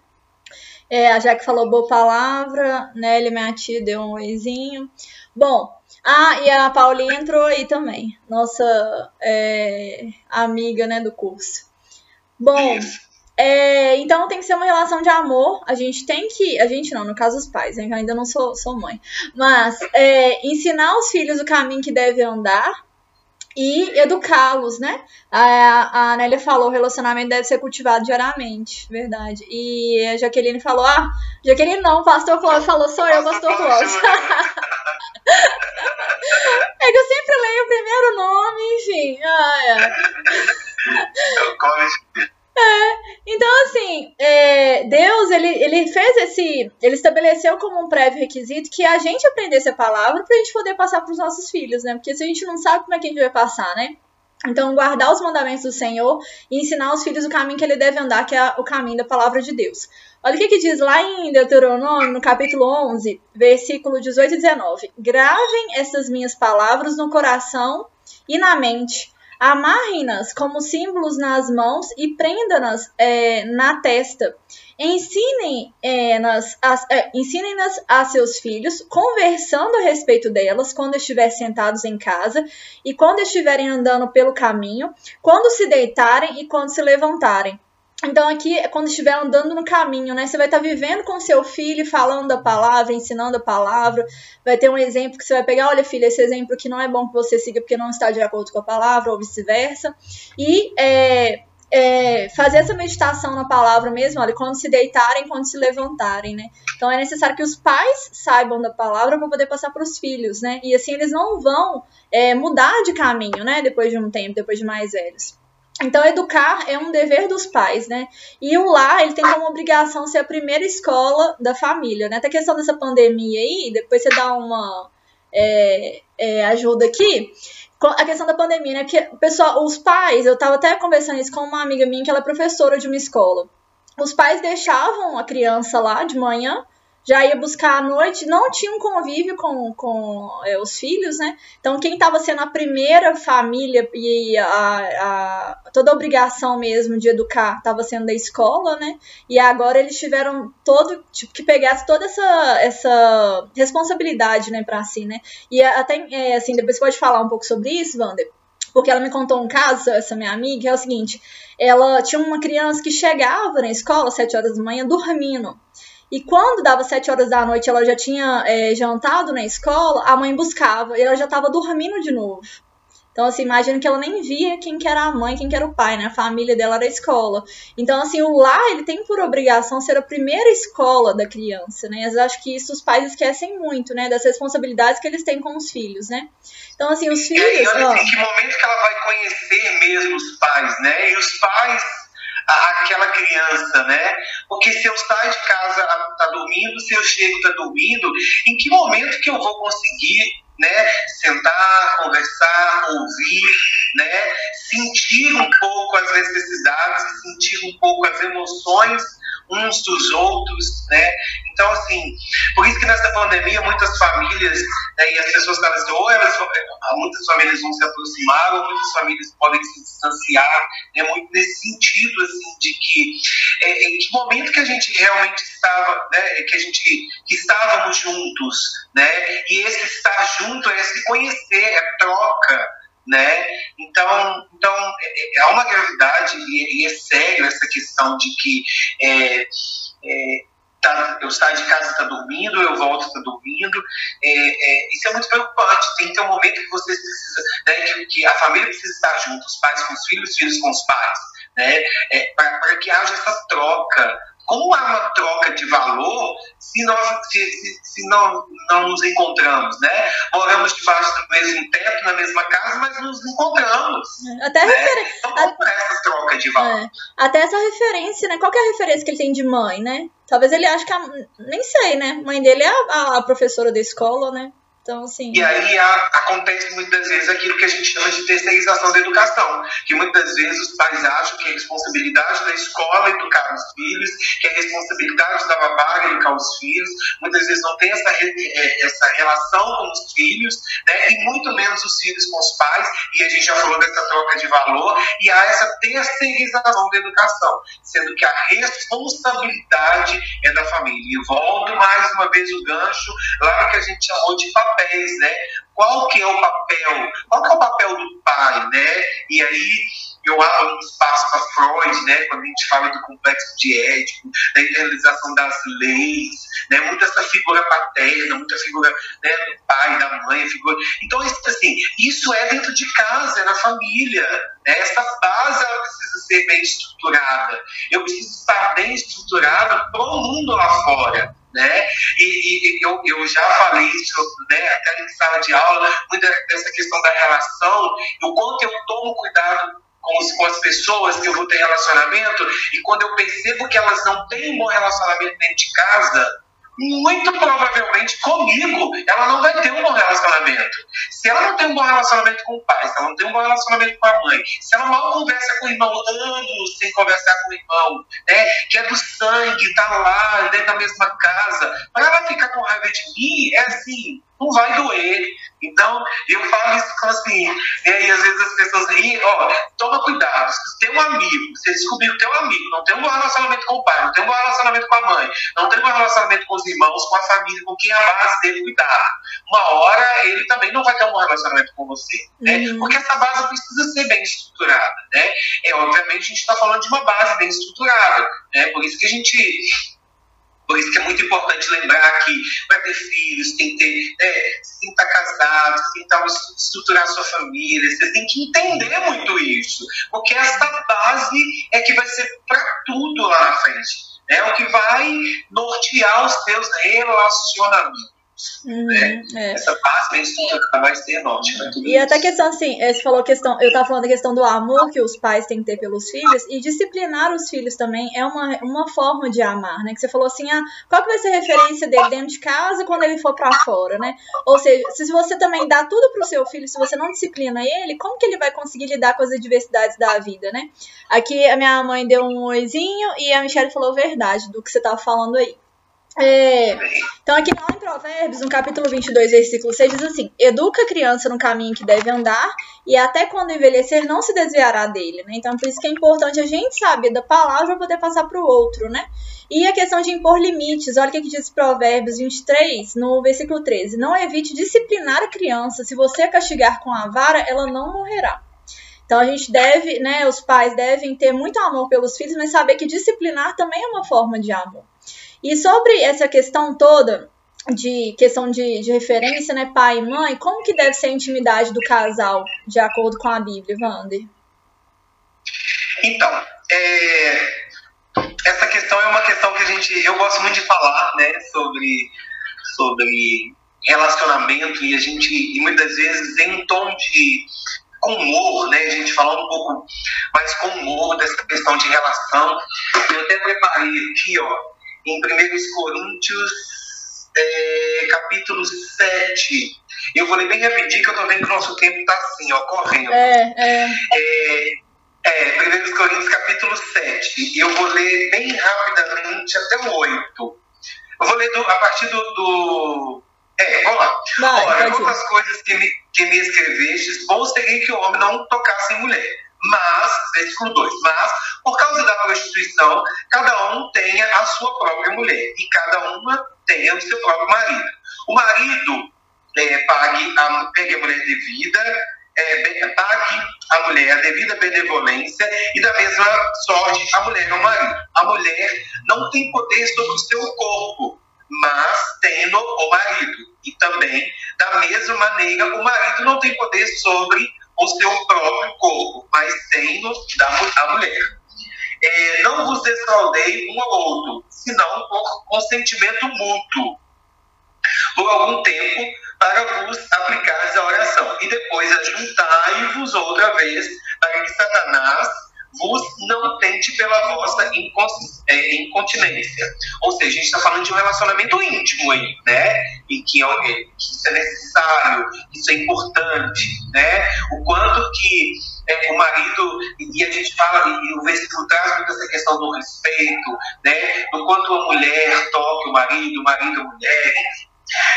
É, a Jaque falou boa palavra, né, ele, minha tia, deu um oizinho. Bom, ah, e a Paulinha entrou aí também, nossa é, amiga, né, do curso. Bom... É, então tem que ser uma relação de amor. A gente tem que. A gente não, no caso os pais, né? Eu ainda não sou, sou mãe. Mas é, ensinar os filhos o caminho que devem andar e educá-los, né? A, a Nélia falou, o relacionamento deve ser cultivado diariamente, verdade. E a Jaqueline falou, ah, Jaqueline não, pastor Clóvis falou, sou eu, pastor Clóvis. (laughs) é que eu sempre leio o primeiro nome, enfim. Ah, é. É, então assim, é, Deus ele, ele fez esse, ele estabeleceu como um prévio requisito que a gente aprendesse a palavra para a gente poder passar para os nossos filhos, né? Porque se a gente não sabe como é que a gente vai passar, né? Então, guardar os mandamentos do Senhor e ensinar os filhos o caminho que ele deve andar, que é o caminho da palavra de Deus. Olha o que, que diz lá em Deuteronômio, no capítulo 11, versículo 18 e 19. Gravem essas minhas palavras no coração e na mente Amarre-nas como símbolos nas mãos e prenda-nas é, na testa. Ensinem-nas é, é, ensinem a seus filhos, conversando a respeito delas quando estiverem sentados em casa e quando estiverem andando pelo caminho, quando se deitarem e quando se levantarem então, aqui, é quando estiver andando no caminho, né? Você vai estar vivendo com seu filho, falando a palavra, ensinando a palavra. Vai ter um exemplo que você vai pegar: olha, filha, esse exemplo que não é bom que você siga porque não está de acordo com a palavra, ou vice-versa. E é, é, fazer essa meditação na palavra mesmo, olha, quando se deitarem, quando se levantarem, né? Então, é necessário que os pais saibam da palavra para poder passar para os filhos, né? E assim eles não vão é, mudar de caminho, né? Depois de um tempo, depois de mais velhos. Então, educar é um dever dos pais, né? E o lar, ele tem como obrigação ser a primeira escola da família, né? Até a questão dessa pandemia aí, depois você dá uma é, é, ajuda aqui. A questão da pandemia, né? Porque, pessoal, os pais, eu tava até conversando isso com uma amiga minha, que ela é professora de uma escola. Os pais deixavam a criança lá de manhã já ia buscar à noite, não tinha um convívio com, com é, os filhos, né? Então, quem estava sendo a primeira família e a, a, toda a obrigação mesmo de educar estava sendo da escola, né? E agora eles tiveram todo, tipo, que pegasse toda essa, essa responsabilidade, né, para si, né? E até, é, assim, depois você pode falar um pouco sobre isso, Wander, Porque ela me contou um caso, essa minha amiga, que é o seguinte: ela tinha uma criança que chegava na escola às 7 horas da manhã dormindo. E quando dava sete horas da noite, ela já tinha é, jantado na escola, a mãe buscava e ela já estava dormindo de novo. Então, assim, imagina que ela nem via quem que era a mãe, quem que era o pai, né? A família dela era a escola. Então, assim, o lar, ele tem por obrigação ser a primeira escola da criança, né? Eu acho que isso os pais esquecem muito, né? Das responsabilidades que eles têm com os filhos, né? Então, assim, os filhos... E olha, ó, que momento que ela vai conhecer mesmo os pais, né? E os pais aquela criança, né? Porque se eu saio de casa tá dormindo, se eu chego tá dormindo, em que momento que eu vou conseguir né, sentar, conversar, ouvir, né, sentir um pouco as necessidades, sentir um pouco as emoções uns dos outros, né? Então, assim, por isso que nessa pandemia muitas famílias, né, e as pessoas estavam assim, ou elas, muitas famílias vão se aproximar, ou muitas famílias podem se distanciar, né, muito nesse sentido, assim, de que é, em que momento que a gente realmente estava, né, que a gente, que estávamos juntos, né, e esse estar junto é se conhecer, é troca, né? Então, então é, é uma gravidade e, é sério essa questão de que é, é, tá, eu saio de casa está dormindo, eu volto está dormindo, é, é, isso é muito preocupante. Tem que ter um momento que você precisa, né, que, que, a família precisa estar junto, os pais com os filhos, os filhos com os pais, né? É, para que haja essa troca como há uma troca de valor se nós se, se, se não, não nos encontramos, né? Moramos debaixo do mesmo teto, na mesma casa, mas nos encontramos. É, até né? refer... Então, como é essa troca de valor? É. Até essa referência, né? Qual é a referência que ele tem de mãe, né? Talvez ele ache que a... Nem sei, né? A mãe dele é a, a professora da escola, né? Então, assim... E aí a, acontece muitas vezes aquilo que a gente chama de terceirização da educação, que muitas vezes os pais acham que é responsabilidade da escola educar os filhos, que é responsabilidade da babá educar os filhos, muitas vezes não tem essa, é, essa relação com os filhos, né, e muito menos os filhos com os pais, e a gente já falou dessa troca de valor, e há essa terceirização da educação, sendo que a responsabilidade é da família. E volto mais uma vez o gancho lá que a gente chamou de papel papéis, né? Qual que é o papel? Qual que é o papel do pai, né? E aí eu abro um espaço para Freud, né? Quando a gente fala do complexo de ético, da internalização das leis, né? Muita essa figura paterna, muita figura né, do pai, da mãe, figura. Então, assim, isso é dentro de casa, é na família. Né? Essa base ela precisa ser bem estruturada. Eu preciso estar bem estruturado para o mundo lá fora né? E, e, eu, eu já falei isso, né, até em sala de aula, muita dessa questão da relação, o quanto eu tomo cuidado com, com as pessoas que eu vou ter relacionamento, e quando eu percebo que elas não têm um bom relacionamento dentro de casa, muito provavelmente comigo ela não vai ter um bom relacionamento. Se ela não tem um bom relacionamento com o pai, se ela não tem um bom relacionamento com a mãe, se ela mal conversa com o irmão, anos sem conversar com o irmão, né, que é do sangue, tá lá dentro da mesma casa, para ela ficar com raiva de mim, é assim, não vai doer. Então, eu falo isso assim, e aí às vezes as pessoas riem, ó, toma cuidado, se tem um amigo, você descobriu que teu amigo não tem um bom relacionamento com o pai, não tem um bom relacionamento com a mãe, não tem um bom relacionamento com os irmãos, com a família, com quem é a base dele cuidar. Uma hora ele também não vai ter um bom relacionamento com você, né? Uhum. Porque essa base precisa ser bem estruturada, né? É, obviamente a gente está falando de uma base bem estruturada, né? Por isso que a gente por isso que é muito importante lembrar que para ter filhos tem que ter, né, que estar casado, estar, estruturar sua família, você tem que entender muito isso, porque essa base é que vai ser para tudo lá na frente. É o que vai nortear os seus relacionamentos. Uhum, né? é. Essa base menstrual vai ser enorme. E até a questão assim, é, você falou questão, eu tava falando da questão do amor que os pais têm que ter pelos filhos, e disciplinar os filhos também é uma, uma forma de amar, né? Que você falou assim, ah, qual que vai ser a referência dele dentro de casa quando ele for para fora, né? Ou seja, se você também dá tudo pro seu filho, se você não disciplina ele, como que ele vai conseguir lidar com as adversidades da vida, né? Aqui a minha mãe deu um oizinho e a Michelle falou verdade do que você tava falando aí. É, então, aqui lá em Provérbios, no capítulo 22, versículo 6, diz assim: Educa a criança no caminho que deve andar, e até quando envelhecer não se desviará dele. Né? Então, por isso que é importante a gente saber da palavra para poder passar para o outro. Né? E a questão de impor limites, olha o que diz Provérbios 23, no versículo 13: Não evite disciplinar a criança, se você a castigar com a vara, ela não morrerá. Então a gente deve, né, os pais devem ter muito amor pelos filhos, mas saber que disciplinar também é uma forma de amor. E sobre essa questão toda de questão de, de referência, né, pai e mãe, como que deve ser a intimidade do casal, de acordo com a Bíblia, Wander? Então, é, essa questão é uma questão que a gente, eu gosto muito de falar, né, sobre, sobre relacionamento e a gente, e muitas vezes em um tom de com humor, né, a gente falar um pouco mais com humor dessa questão de relação. Eu até preparei aqui, ó, em 1 Coríntios, é, capítulo 7. Eu vou ler bem rapidinho, que eu tô vendo que o nosso tempo tá assim, ó, correndo. É, é. é é, 1 Coríntios capítulo 7. Eu vou ler bem rapidamente até o 8. Eu vou ler do, a partir do, do. É, vamos lá. Vai, Olha, algumas coisas que me, que me escrevestes, bom seria que o homem não tocasse em mulher. Mas, versículo 2, mas, por causa da prostituição, cada um tenha a sua própria mulher, e cada uma tenha o seu próprio marido. O marido é, pague, a, pegue a mulher devida, é, pague a mulher a devida benevolência e da mesma sorte a mulher ao marido. A mulher não tem poder sobre o seu corpo, mas tem no o marido. E também, da mesma maneira, o marido não tem poder sobre o seu próprio corpo, mas no da a mulher. É, não vos defraudei um ao outro, senão por consentimento mútuo. Por algum tempo, para vos aplicares a oração. E depois ajuntai-vos outra vez, para que Satanás vos não tente pela vossa é, incontinência. Ou seja, a gente está falando de um relacionamento íntimo aí, né? Em que, é que isso é necessário, isso é importante, né? O quanto que é, o marido, e a gente fala, e o versículo traz muito essa questão do respeito, né? Do quanto a mulher toque o marido, o marido a mulher,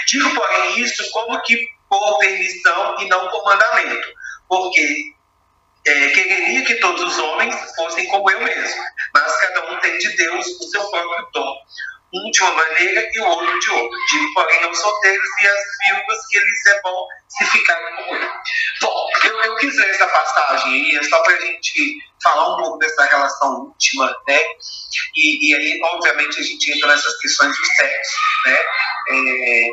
Digo, porém, isso como que por permissão e não por mandamento, porque é, quereria que todos os homens fossem como eu mesmo, mas cada um tem de Deus o seu próprio dom, um de uma maneira e o outro de outra. Digo, porém, aos solteiros e às viúvas que eles é bom se ficarem como eu. Bom, eu, eu quis ler essa passagem aí, é só para a gente falar um pouco dessa relação íntima, né? E, e aí, obviamente, a gente entra nessas questões do sexo, né? É,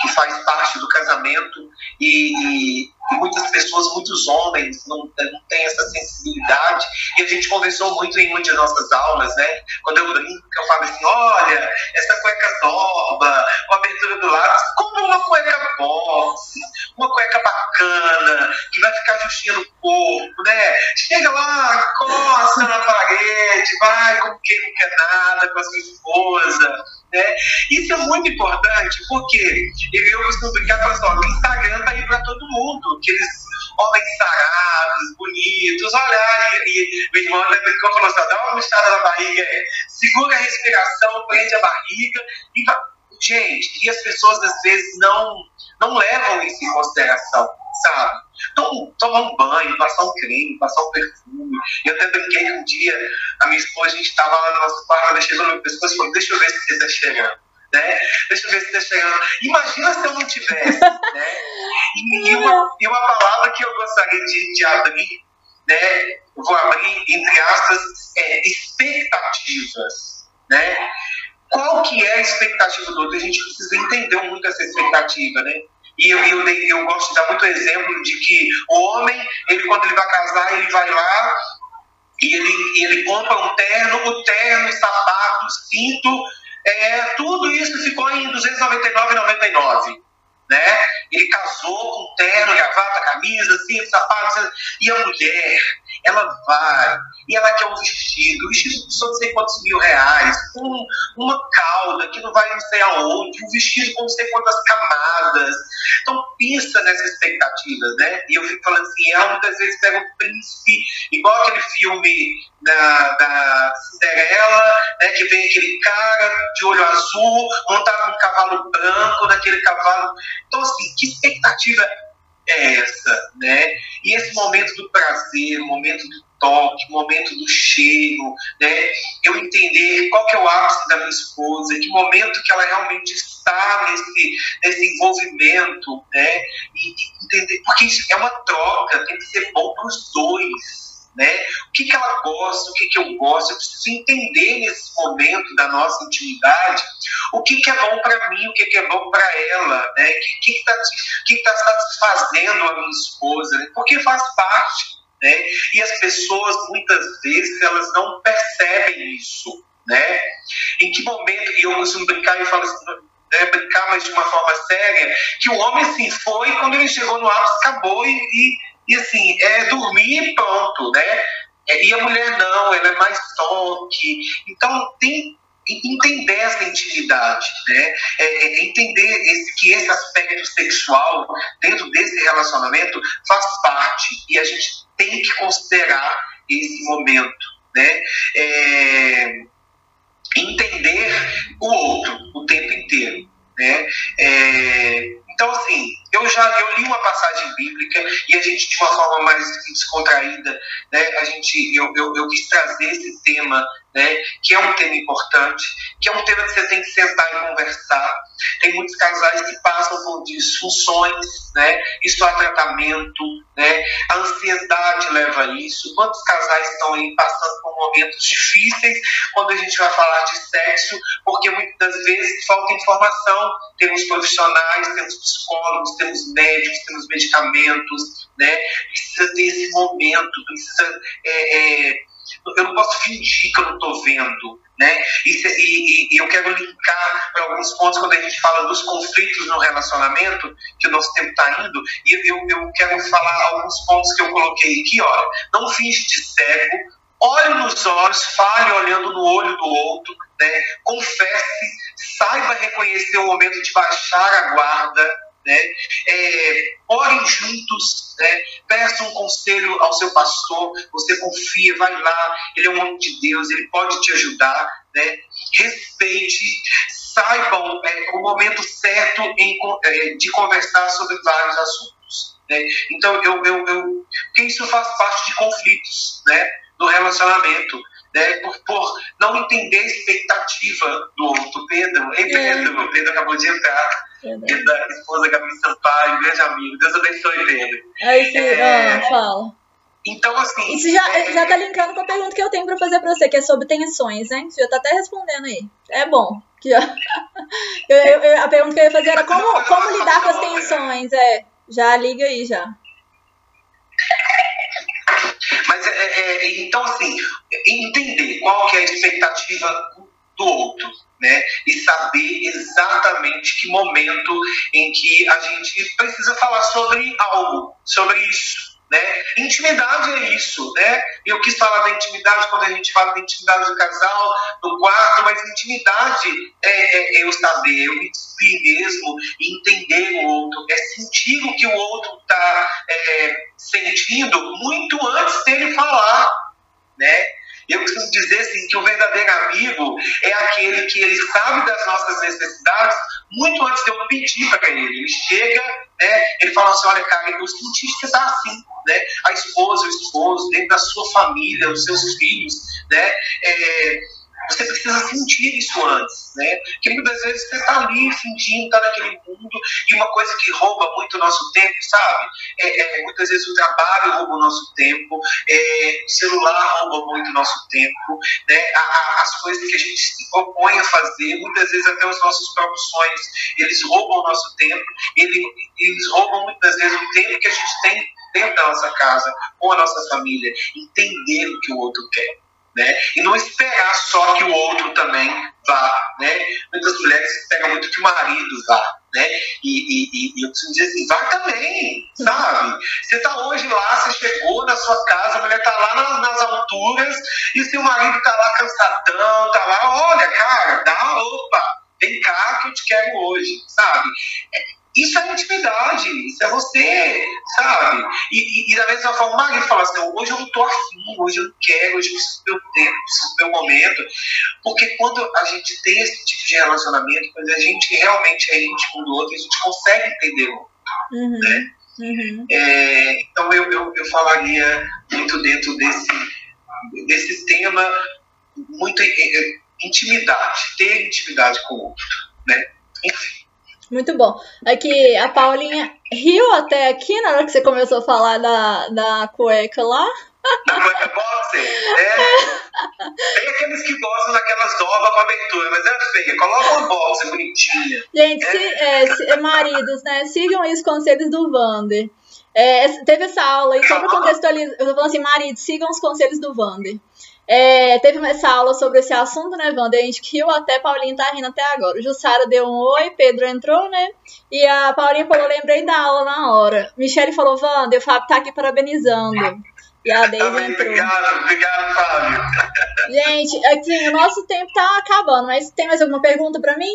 que faz parte do casamento e, e, muitas pessoas, muitos homens não, não têm essa sensibilidade e a gente conversou muito em uma de nossas aulas, né? Quando eu brinco, eu falo assim, olha, essa cueca nova, com abertura do lado, como uma cueca box, uma cueca bacana, que vai ficar justinha no corpo, né? Chega lá, costa na parede, vai como quem não quer nada com a sua esposa, né? Isso é muito importante, porque eu costumo brincar assim, o Instagram tá aí para todo mundo, aqueles homens sarados, bonitos, olhar e, e o irmão né, brincou falou assim, dá uma mistada na barriga, é, segura a respiração, prende a barriga e. Gente, e as pessoas às vezes não, não levam isso em consideração, sabe? Então, tomar um banho, passar um creme, passar um perfume. Eu até brinquei que um dia a minha esposa, a gente estava lá no nosso quarto, ela chegou pescoço e falou: Deixa eu ver se você está chegando. Né? Deixa eu ver se está chegando. Imagina se eu não tivesse. né? E, e, uma, e uma palavra que eu gostaria de, de abrir, né? Vou abrir, entre aspas, é, expectativas. Né? Qual que é a expectativa do outro? A gente precisa entender muito essa expectativa, né? E eu, eu, eu gosto de dar muito exemplo de que o homem, ele quando ele vai casar, ele vai lá e ele, ele compra um terno, o terno, sapato, cinto, é, tudo isso ficou em R$ 299,99 né? Ele casou com terno, gravata, camisa, cinto, sapatos, e a mulher, ela vai, e ela quer um vestido, um vestido custou não sei quantos mil reais, um, uma cauda que não vai não aonde, um vestido com não sei quantas camadas. Então, pensa nessas expectativas, né? E eu fico falando assim, ela muitas vezes pega um príncipe, igual aquele filme da, da Cinderela, né, que vem aquele cara de olho azul, montado num cavalo branco, naquele cavalo. Então, assim, que expectativa é essa, né? E esse momento do prazer, momento do toque, momento do cheiro, né? Eu entender qual que é o ápice da minha esposa, que momento que ela realmente está nesse, nesse envolvimento, né? E, e entender, porque isso é uma troca, tem que ser bom para os dois né? O que, que ela gosta, o que, que eu gosto, eu preciso entender nesse momento da nossa intimidade o que, que é bom para mim, o que, que é bom para ela, né? O que está que que tá satisfazendo a minha esposa, né? porque faz parte, né? E as pessoas, muitas vezes, elas não percebem isso, né? Em que momento, e eu costumo brincar e falo assim, né, brincar, mas de uma forma séria, que o homem, assim, foi, quando ele chegou no ápice, acabou e, e e assim, é dormir e pronto, né? É, e a mulher não, ela é mais toque. Então tem entender essa intimidade, né? É, é entender esse, que esse aspecto sexual dentro desse relacionamento faz parte e a gente tem que considerar esse momento, né? É, entender o outro o tempo inteiro, né? É, então, assim, eu já eu li uma passagem bíblica e a gente, de uma forma mais descontraída, né, a gente, eu, eu, eu quis trazer esse tema né, que é um tema importante, que é um tema que você tem que sentar e conversar. Tem muitos casais que passam por disfunções, né, isso há tratamento, né, a ansiedade leva a isso. Quantos casais estão aí passando por momentos difíceis quando a gente vai falar de sexo, porque muitas vezes falta informação. Temos profissionais, temos psicólogos, temos médicos, temos medicamentos, né, precisa ter esse momento, precisa. É, é, eu não posso fingir que eu não estou vendo, né? E, e, e, eu quero linkar para alguns pontos quando a gente fala dos conflitos no relacionamento, que o nosso tempo está indo, e eu, eu quero falar alguns pontos que eu coloquei aqui, olha, não finge de cego, olhe nos olhos, fale olhando no olho do outro, né? confesse, saiba reconhecer o momento de baixar a guarda, né? É, orem juntos, né? peçam um conselho ao seu pastor, você confia, vai lá, ele é um homem de Deus, ele pode te ajudar, né? respeite, saibam é, o momento certo em, é, de conversar sobre vários assuntos. Né? Então, eu, eu, eu, porque isso faz parte de conflitos né? no relacionamento. Né, por, por não entender a expectativa do outro. Pedro, ei Pedro, é. Pedro acabou de entrar e da esposa Gabi Sampaio, grande amigo. Deus abençoe ele. Aí sim, é... ah, fala. Então, assim. Isso já, é... já tá linkando com a pergunta que eu tenho pra fazer pra você, que é sobre tensões, hein? Você já tá até respondendo aí. É bom. Que já... (laughs) eu, eu, a pergunta que eu ia fazer era como, como lidar com as tensões. É, já liga aí já. Mas, é, é, é, então, assim, entender qual que é a expectativa do outro né? E saber exatamente que momento em que a gente precisa falar sobre algo, sobre isso. Né? Intimidade é isso, né? Eu quis falar da intimidade quando a gente fala da intimidade do casal, do quarto, mas intimidade é, é, é eu saber, eu me despir mesmo, entender o outro, é sentir o que o outro está é, sentindo muito antes dele falar, né? Eu costumo dizer assim, que o verdadeiro amigo é aquele que ele sabe das nossas necessidades muito antes de eu pedir para ele. Ele chega, né, ele fala assim, olha cara, eu senti que você está assim, né? A esposa, o esposo, dentro da sua família, os seus filhos, né? É, você precisa sentir isso antes, né? Porque muitas vezes você está ali fingindo, está naquele mundo, e uma coisa que rouba muito o nosso tempo, sabe? É, é, muitas vezes o trabalho rouba o nosso tempo, é, o celular rouba muito o nosso tempo, né? A, a, as coisas que a gente se propõe a fazer, muitas vezes até os nossos próprios sonhos, eles roubam o nosso tempo, eles, eles roubam muitas vezes o tempo que a gente tem dentro da nossa casa, com a nossa família, entender o que o outro quer né? E não esperar só que o outro também vá, né? Muitas mulheres pegam muito que o marido vá, né? E, e, e eu preciso dizer assim, vá também, sabe? Você tá hoje lá, você chegou na sua casa, a mulher tá lá nas, nas alturas e seu marido tá lá cansadão, tá lá, olha, cara, dá, opa, vem cá que eu te quero hoje, sabe? Isso é intimidade, isso é você, sabe? E, e, e da mesma forma, o fala assim: hoje eu não estou afim, hoje eu não quero, hoje eu preciso do meu tempo, preciso do meu momento. Porque quando a gente tem esse tipo de relacionamento, quando a gente realmente é íntimo do outro, a gente consegue entender o outro. Uhum. Né? Uhum. É, então eu, eu, eu falaria muito dentro desse, desse tema muito é, é, intimidade, ter intimidade com o outro, né? Enfim. Muito bom. Aqui, a Paulinha riu até aqui na hora que você começou a falar da, da cueca lá. Cueca boxer, né? Tem aqueles que gostam daquelas dobras com abertura, mas é feia. Coloca uma boxer bonitinha. Gente, se, é, se, maridos, né? Sigam aí os conselhos do Vander. É, teve essa aula aí, só pra contextualizar. Eu tô falando assim, maridos, sigam os conselhos do Vander. É, teve essa aula sobre esse assunto, né, Wander? A gente riu até, Paulinho tá rindo até agora. O Jussara deu um oi, Pedro entrou, né? E a Paulinha falou, lembrei da aula na hora. Michele falou, Wander, o Fábio tá aqui parabenizando. E a Deise entrou. Obrigado, obrigado, Fábio. Gente, aqui, o nosso tempo tá acabando, mas tem mais alguma pergunta pra mim?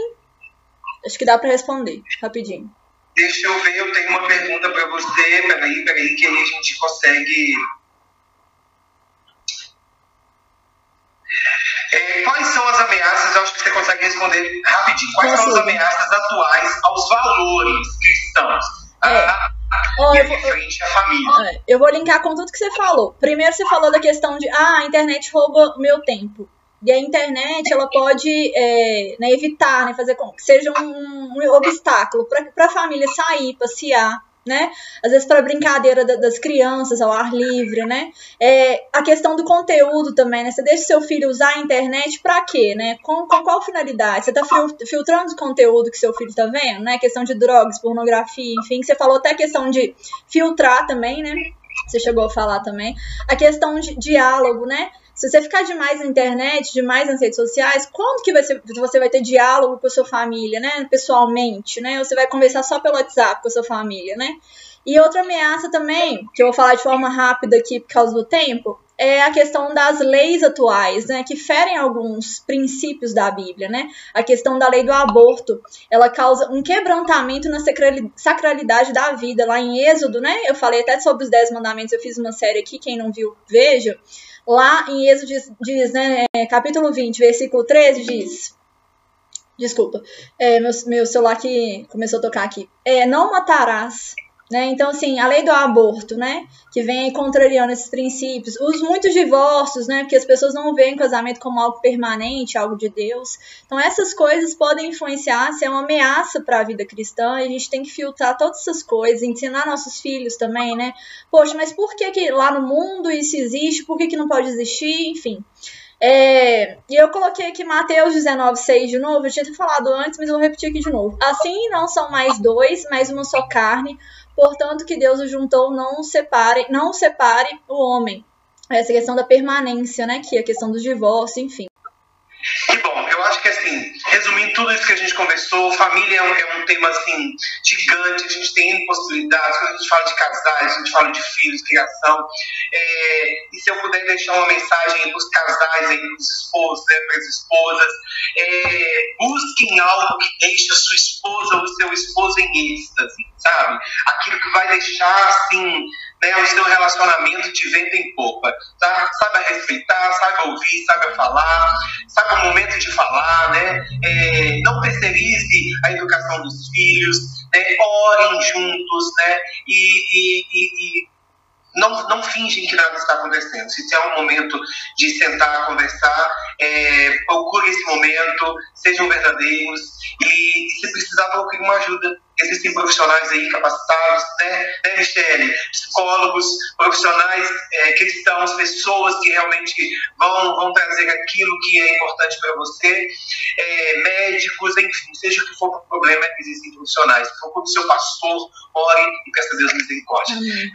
Acho que dá pra responder, rapidinho. Deixa eu ver, eu tenho uma pergunta pra você. Peraí, peraí, que aí a gente consegue consegue responder rapidinho. Quais são as ameaças atuais aos valores cristãos? É. Ah, oh, eu, vou, frente à família. É, eu vou linkar com tudo que você falou. Primeiro você falou da questão de ah, a internet rouba meu tempo. E a internet ela pode é, né, evitar, né, fazer com que seja um, um obstáculo para a família sair, passear né? Às vezes para brincadeira das crianças ao ar livre, né? É, a questão do conteúdo também, né? Você deixa seu filho usar a internet para quê, né? Com, com qual finalidade? Você está filtrando o conteúdo que seu filho está vendo, né? Questão de drogas, pornografia, enfim. Você falou até a questão de filtrar também, né? Você chegou a falar também. A questão de diálogo, né? Se você ficar demais na internet, demais nas redes sociais, quando que ser, você vai ter diálogo com a sua família, né? Pessoalmente, né? Ou você vai conversar só pelo WhatsApp com a sua família, né? E outra ameaça também, que eu vou falar de forma rápida aqui por causa do tempo, é a questão das leis atuais, né, que ferem alguns princípios da Bíblia, né? A questão da lei do aborto, ela causa um quebrantamento na sacralidade da vida. Lá em Êxodo, né? Eu falei até sobre os Dez Mandamentos, eu fiz uma série aqui, quem não viu, veja. Lá em Êxodo diz, diz né, é, capítulo 20, versículo 13, diz. Desculpa, é, meu, meu celular que começou a tocar aqui. É, não matarás né? Então, assim, a lei do aborto, né? Que vem contrariando esses princípios. Os muitos divórcios, né? Porque as pessoas não veem casamento como algo permanente, algo de Deus. Então, essas coisas podem influenciar, ser uma ameaça para a vida cristã. E a gente tem que filtrar todas essas coisas, ensinar nossos filhos também, né? Poxa, mas por que, que lá no mundo isso existe? Por que, que não pode existir? Enfim. É, e eu coloquei aqui Mateus 19, 6 de novo. Eu tinha falado antes, mas eu vou repetir aqui de novo. Assim não são mais dois, mas uma só carne. Portanto, que Deus o juntou, não separe, não separe o homem. Essa questão da permanência, né? Que é a questão do divórcio, enfim. Que bom, eu acho que assim, resumindo tudo isso que a gente conversou, família é um, é um tema assim gigante, a gente tem possibilidades, quando a gente fala de casais, a gente fala de filhos, criação. É, e se eu puder deixar uma mensagem para os casais, para os esposos, né, para as esposas, é, busquem algo que deixe a sua esposa ou o seu esposo em êxtase, sabe? Aquilo que vai deixar assim né, o seu relacionamento de vento em popa. Tá? Saiba respeitar, saiba ouvir, saiba falar, saiba o momento de falar, né? É, não terceirize a educação dos filhos, né? orem juntos, né? E, e, e, e não, não fingem que nada está acontecendo. Se é um momento de sentar, conversar, é, procure esse momento, sejam verdadeiros e, se precisar, procure uma ajuda. Existem profissionais aí capacitados, né, né Michele? Psicólogos, profissionais é, cristãos, pessoas que realmente vão, vão trazer aquilo que é importante para você, é, médicos, enfim, seja o que for o problema, existem profissionais. Procure o seu pastor, ore e peça a Deus misericórdia. Amém.